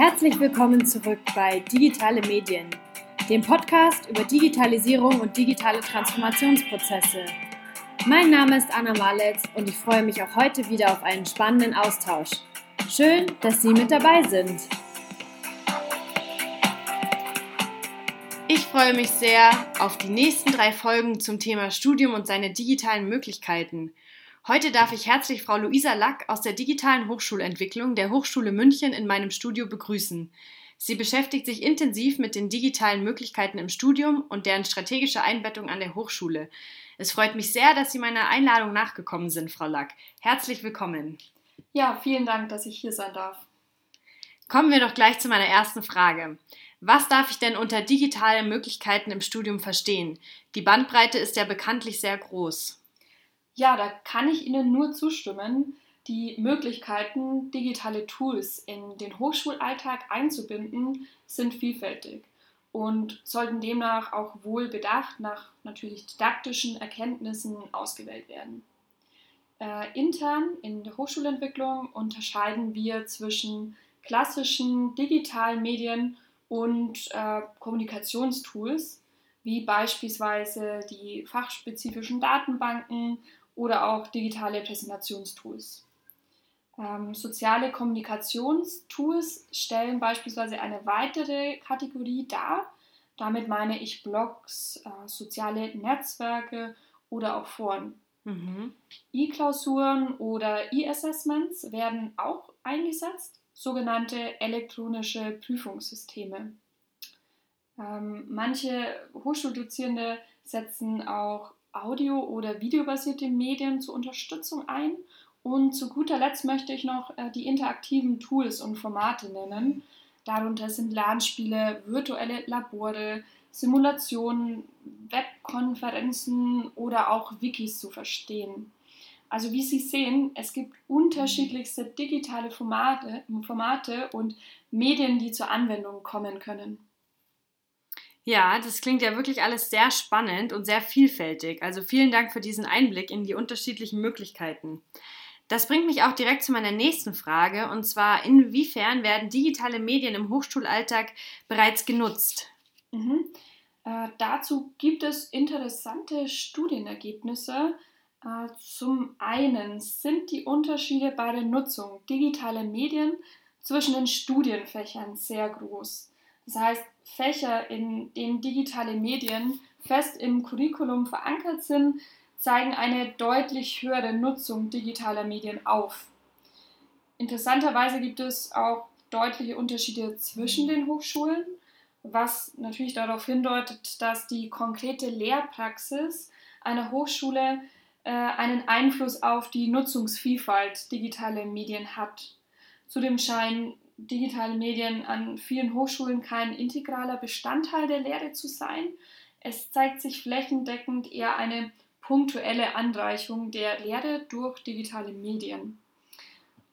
Herzlich willkommen zurück bei Digitale Medien, dem Podcast über Digitalisierung und digitale Transformationsprozesse. Mein Name ist Anna Maletz und ich freue mich auch heute wieder auf einen spannenden Austausch. Schön, dass Sie mit dabei sind. Ich freue mich sehr auf die nächsten drei Folgen zum Thema Studium und seine digitalen Möglichkeiten. Heute darf ich herzlich Frau Luisa Lack aus der digitalen Hochschulentwicklung der Hochschule München in meinem Studio begrüßen. Sie beschäftigt sich intensiv mit den digitalen Möglichkeiten im Studium und deren strategische Einbettung an der Hochschule. Es freut mich sehr, dass Sie meiner Einladung nachgekommen sind, Frau Lack. Herzlich willkommen. Ja, vielen Dank, dass ich hier sein darf. Kommen wir doch gleich zu meiner ersten Frage. Was darf ich denn unter digitalen Möglichkeiten im Studium verstehen? Die Bandbreite ist ja bekanntlich sehr groß. Ja, da kann ich Ihnen nur zustimmen. Die Möglichkeiten, digitale Tools in den Hochschulalltag einzubinden, sind vielfältig und sollten demnach auch wohl bedacht nach natürlich didaktischen Erkenntnissen ausgewählt werden. Äh, intern in der Hochschulentwicklung unterscheiden wir zwischen klassischen digitalen Medien und äh, Kommunikationstools, wie beispielsweise die fachspezifischen Datenbanken oder auch digitale Präsentationstools. Ähm, soziale Kommunikationstools stellen beispielsweise eine weitere Kategorie dar. Damit meine ich Blogs, äh, soziale Netzwerke oder auch Foren. Mhm. E-Klausuren oder E-Assessments werden auch eingesetzt, sogenannte elektronische Prüfungssysteme. Ähm, manche Hochschuldozierende setzen auch audio- oder videobasierte Medien zur Unterstützung ein. Und zu guter Letzt möchte ich noch äh, die interaktiven Tools und Formate nennen. Darunter sind Lernspiele, virtuelle Labore, Simulationen, Webkonferenzen oder auch Wikis zu verstehen. Also wie Sie sehen, es gibt unterschiedlichste digitale Formate, Formate und Medien, die zur Anwendung kommen können. Ja, das klingt ja wirklich alles sehr spannend und sehr vielfältig. Also vielen Dank für diesen Einblick in die unterschiedlichen Möglichkeiten. Das bringt mich auch direkt zu meiner nächsten Frage, und zwar, inwiefern werden digitale Medien im Hochschulalltag bereits genutzt? Mhm. Äh, dazu gibt es interessante Studienergebnisse. Äh, zum einen sind die Unterschiede bei der Nutzung digitaler Medien zwischen den Studienfächern sehr groß. Das heißt, Fächer, in denen digitale Medien fest im Curriculum verankert sind, zeigen eine deutlich höhere Nutzung digitaler Medien auf. Interessanterweise gibt es auch deutliche Unterschiede zwischen den Hochschulen, was natürlich darauf hindeutet, dass die konkrete Lehrpraxis einer Hochschule äh, einen Einfluss auf die Nutzungsvielfalt digitaler Medien hat. Zudem scheinen digitale Medien an vielen Hochschulen kein integraler Bestandteil der Lehre zu sein. Es zeigt sich flächendeckend eher eine punktuelle Anreichung der Lehre durch digitale Medien.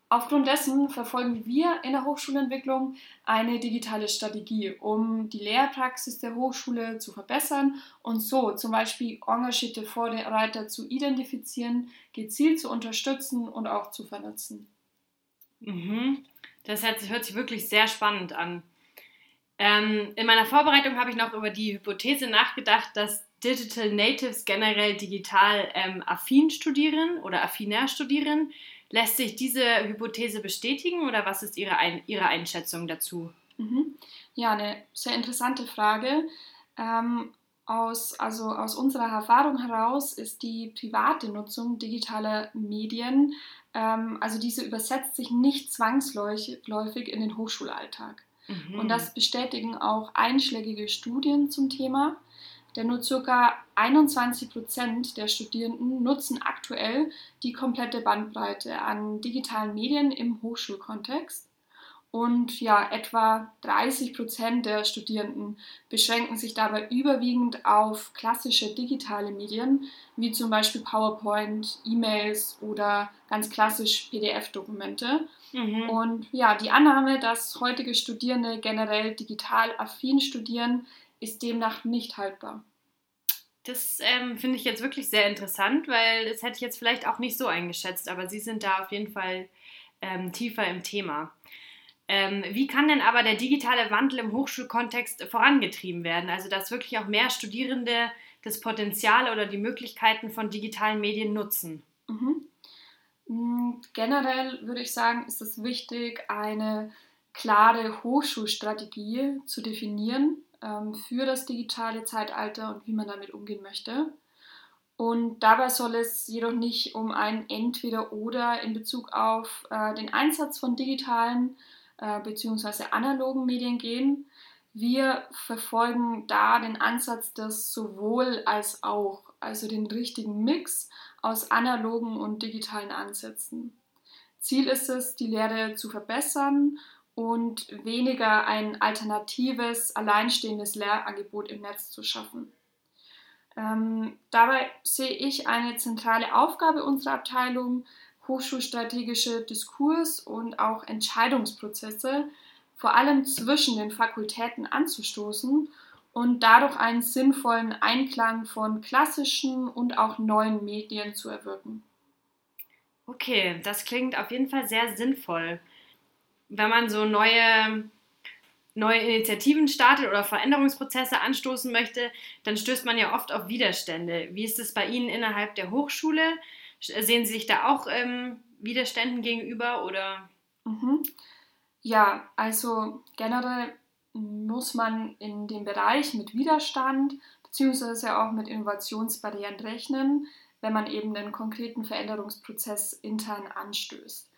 Aufgrund dessen verfolgen wir in der Hochschulentwicklung eine digitale Strategie, um die Lehrpraxis der Hochschule zu verbessern und so zum Beispiel engagierte Vorreiter zu identifizieren, gezielt zu unterstützen und auch zu vernetzen. Mhm. Das hört sich wirklich sehr spannend an. Ähm, in meiner Vorbereitung habe ich noch über die Hypothese nachgedacht, dass Digital Natives generell digital ähm, affin studieren oder affinär studieren. Lässt sich diese Hypothese bestätigen oder was ist Ihre, Ein Ihre Einschätzung dazu? Mhm. Ja, eine sehr interessante Frage. Ähm, aus, also aus unserer Erfahrung heraus ist die private Nutzung digitaler Medien ähm, also diese übersetzt sich nicht zwangsläufig in den Hochschulalltag. Mhm. Und das bestätigen auch einschlägige Studien zum Thema. Denn nur ca. 21 Prozent der Studierenden nutzen aktuell die komplette Bandbreite an digitalen Medien im Hochschulkontext. Und ja, etwa 30 Prozent der Studierenden beschränken sich dabei überwiegend auf klassische digitale Medien, wie zum Beispiel PowerPoint, E-Mails oder ganz klassisch PDF-Dokumente. Mhm. Und ja, die Annahme, dass heutige Studierende generell digital affin studieren, ist demnach nicht haltbar. Das ähm, finde ich jetzt wirklich sehr interessant, weil das hätte ich jetzt vielleicht auch nicht so eingeschätzt, aber Sie sind da auf jeden Fall ähm, tiefer im Thema. Ähm, wie kann denn aber der digitale Wandel im Hochschulkontext vorangetrieben werden? Also, dass wirklich auch mehr Studierende das Potenzial oder die Möglichkeiten von digitalen Medien nutzen? Mhm. Mm, generell würde ich sagen, ist es wichtig, eine klare Hochschulstrategie zu definieren ähm, für das digitale Zeitalter und wie man damit umgehen möchte. Und dabei soll es jedoch nicht um ein Entweder-Oder in Bezug auf äh, den Einsatz von digitalen äh, bzw. analogen Medien gehen. Wir verfolgen da den Ansatz des sowohl als auch, also den richtigen Mix aus analogen und digitalen Ansätzen. Ziel ist es, die Lehre zu verbessern und weniger ein alternatives, alleinstehendes Lehrangebot im Netz zu schaffen. Ähm, dabei sehe ich eine zentrale Aufgabe unserer Abteilung, hochschulstrategische Diskurs und auch Entscheidungsprozesse vor allem zwischen den Fakultäten anzustoßen und dadurch einen sinnvollen Einklang von klassischen und auch neuen Medien zu erwirken. Okay, das klingt auf jeden Fall sehr sinnvoll. Wenn man so neue neue Initiativen startet oder Veränderungsprozesse anstoßen möchte, dann stößt man ja oft auf Widerstände. Wie ist es bei Ihnen innerhalb der Hochschule? Sehen Sie sich da auch ähm, Widerständen gegenüber oder? Mhm. Ja, also generell muss man in dem Bereich mit Widerstand bzw. auch mit Innovationsbarrieren rechnen, wenn man eben den konkreten Veränderungsprozess intern anstößt.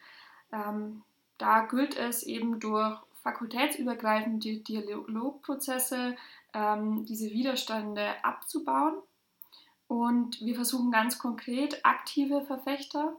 Ähm, da gilt es eben durch fakultätsübergreifende Dialogprozesse ähm, diese Widerstände abzubauen. Und wir versuchen ganz konkret aktive Verfechter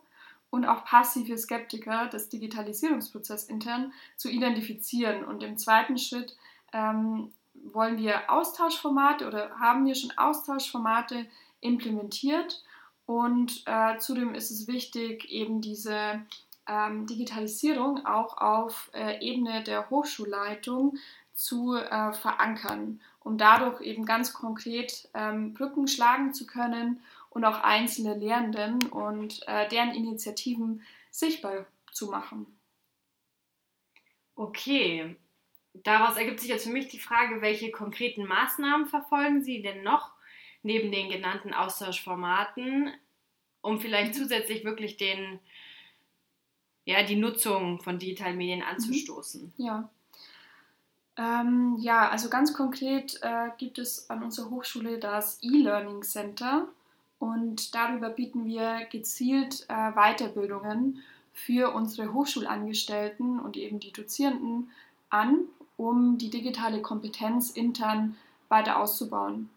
und auch passive Skeptiker des Digitalisierungsprozesses intern zu identifizieren. Und im zweiten Schritt ähm, wollen wir Austauschformate oder haben wir schon Austauschformate implementiert. Und äh, zudem ist es wichtig, eben diese ähm, Digitalisierung auch auf äh, Ebene der Hochschulleitung zu äh, verankern, um dadurch eben ganz konkret ähm, Brücken schlagen zu können und auch einzelne Lehrenden und äh, deren Initiativen sichtbar zu machen. Okay, daraus ergibt sich jetzt für mich die Frage, welche konkreten Maßnahmen verfolgen Sie denn noch neben den genannten Austauschformaten, um vielleicht mhm. zusätzlich wirklich den ja, die Nutzung von digitalen Medien mhm. anzustoßen? Ja. Ähm, ja, also ganz konkret äh, gibt es an unserer Hochschule das E-Learning Center und darüber bieten wir gezielt äh, Weiterbildungen für unsere Hochschulangestellten und eben die Dozierenden an, um die digitale Kompetenz intern weiter auszubauen.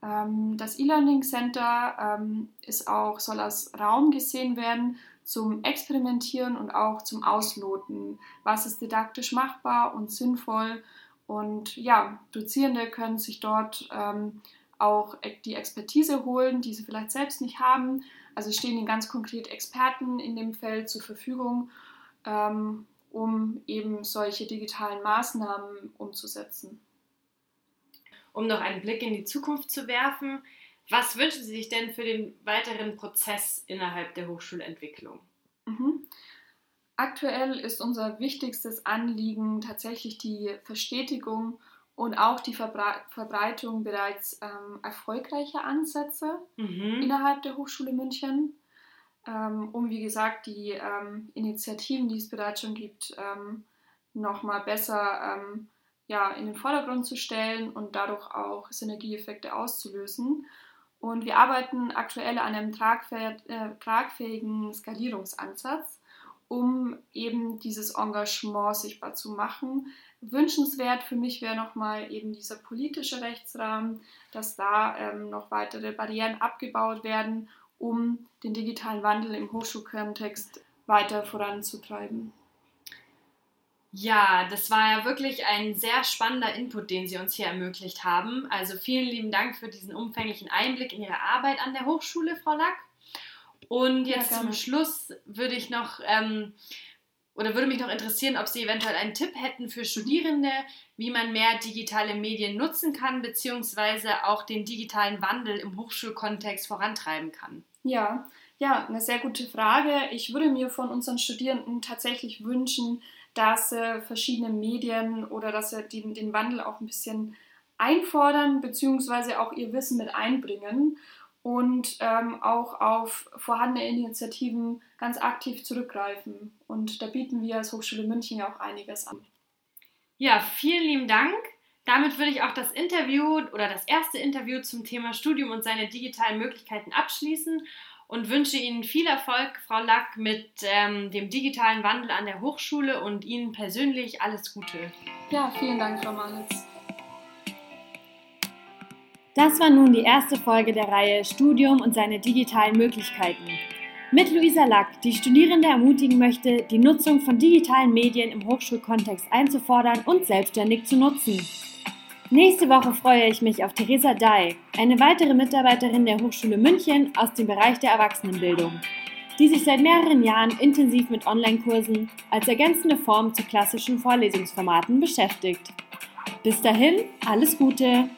Ähm, das E-Learning Center ähm, ist auch, soll als Raum gesehen werden zum Experimentieren und auch zum Ausloten, was ist didaktisch machbar und sinnvoll. Und ja, Dozierende können sich dort ähm, auch die Expertise holen, die sie vielleicht selbst nicht haben. Also stehen ihnen ganz konkret Experten in dem Feld zur Verfügung, ähm, um eben solche digitalen Maßnahmen umzusetzen. Um noch einen Blick in die Zukunft zu werfen, was wünschen Sie sich denn für den weiteren Prozess innerhalb der Hochschulentwicklung? Mhm. Aktuell ist unser wichtigstes Anliegen tatsächlich die Verstetigung und auch die Verbre Verbreitung bereits ähm, erfolgreicher Ansätze mhm. innerhalb der Hochschule München, ähm, um wie gesagt die ähm, Initiativen, die es bereits schon gibt, ähm, nochmal besser ähm, ja, in den Vordergrund zu stellen und dadurch auch Synergieeffekte auszulösen. Und wir arbeiten aktuell an einem äh, tragfähigen Skalierungsansatz, um eben dieses Engagement sichtbar zu machen. Wünschenswert für mich wäre nochmal eben dieser politische Rechtsrahmen, dass da ähm, noch weitere Barrieren abgebaut werden, um den digitalen Wandel im Hochschulkontext weiter voranzutreiben. Ja, das war ja wirklich ein sehr spannender Input, den Sie uns hier ermöglicht haben. Also vielen lieben Dank für diesen umfänglichen Einblick in Ihre Arbeit an der Hochschule, Frau Lack. Und jetzt ja, zum Schluss würde ich noch ähm, oder würde mich noch interessieren, ob Sie eventuell einen Tipp hätten für Studierende, wie man mehr digitale Medien nutzen kann, beziehungsweise auch den digitalen Wandel im Hochschulkontext vorantreiben kann. Ja, ja, eine sehr gute Frage. Ich würde mir von unseren Studierenden tatsächlich wünschen, dass sie verschiedene Medien oder dass sie den, den Wandel auch ein bisschen einfordern, beziehungsweise auch ihr Wissen mit einbringen und ähm, auch auf vorhandene Initiativen ganz aktiv zurückgreifen. Und da bieten wir als Hochschule München ja auch einiges an. Ja, vielen lieben Dank. Damit würde ich auch das Interview oder das erste Interview zum Thema Studium und seine digitalen Möglichkeiten abschließen und wünsche Ihnen viel Erfolg, Frau Lack, mit ähm, dem digitalen Wandel an der Hochschule und Ihnen persönlich alles Gute. Ja, vielen Dank, Frau Malitz. Das war nun die erste Folge der Reihe Studium und seine digitalen Möglichkeiten. Mit Luisa Lack, die Studierende ermutigen möchte, die Nutzung von digitalen Medien im Hochschulkontext einzufordern und selbstständig zu nutzen. Nächste Woche freue ich mich auf Theresa Dai, eine weitere Mitarbeiterin der Hochschule München aus dem Bereich der Erwachsenenbildung, die sich seit mehreren Jahren intensiv mit Online-Kursen als ergänzende Form zu klassischen Vorlesungsformaten beschäftigt. Bis dahin, alles Gute!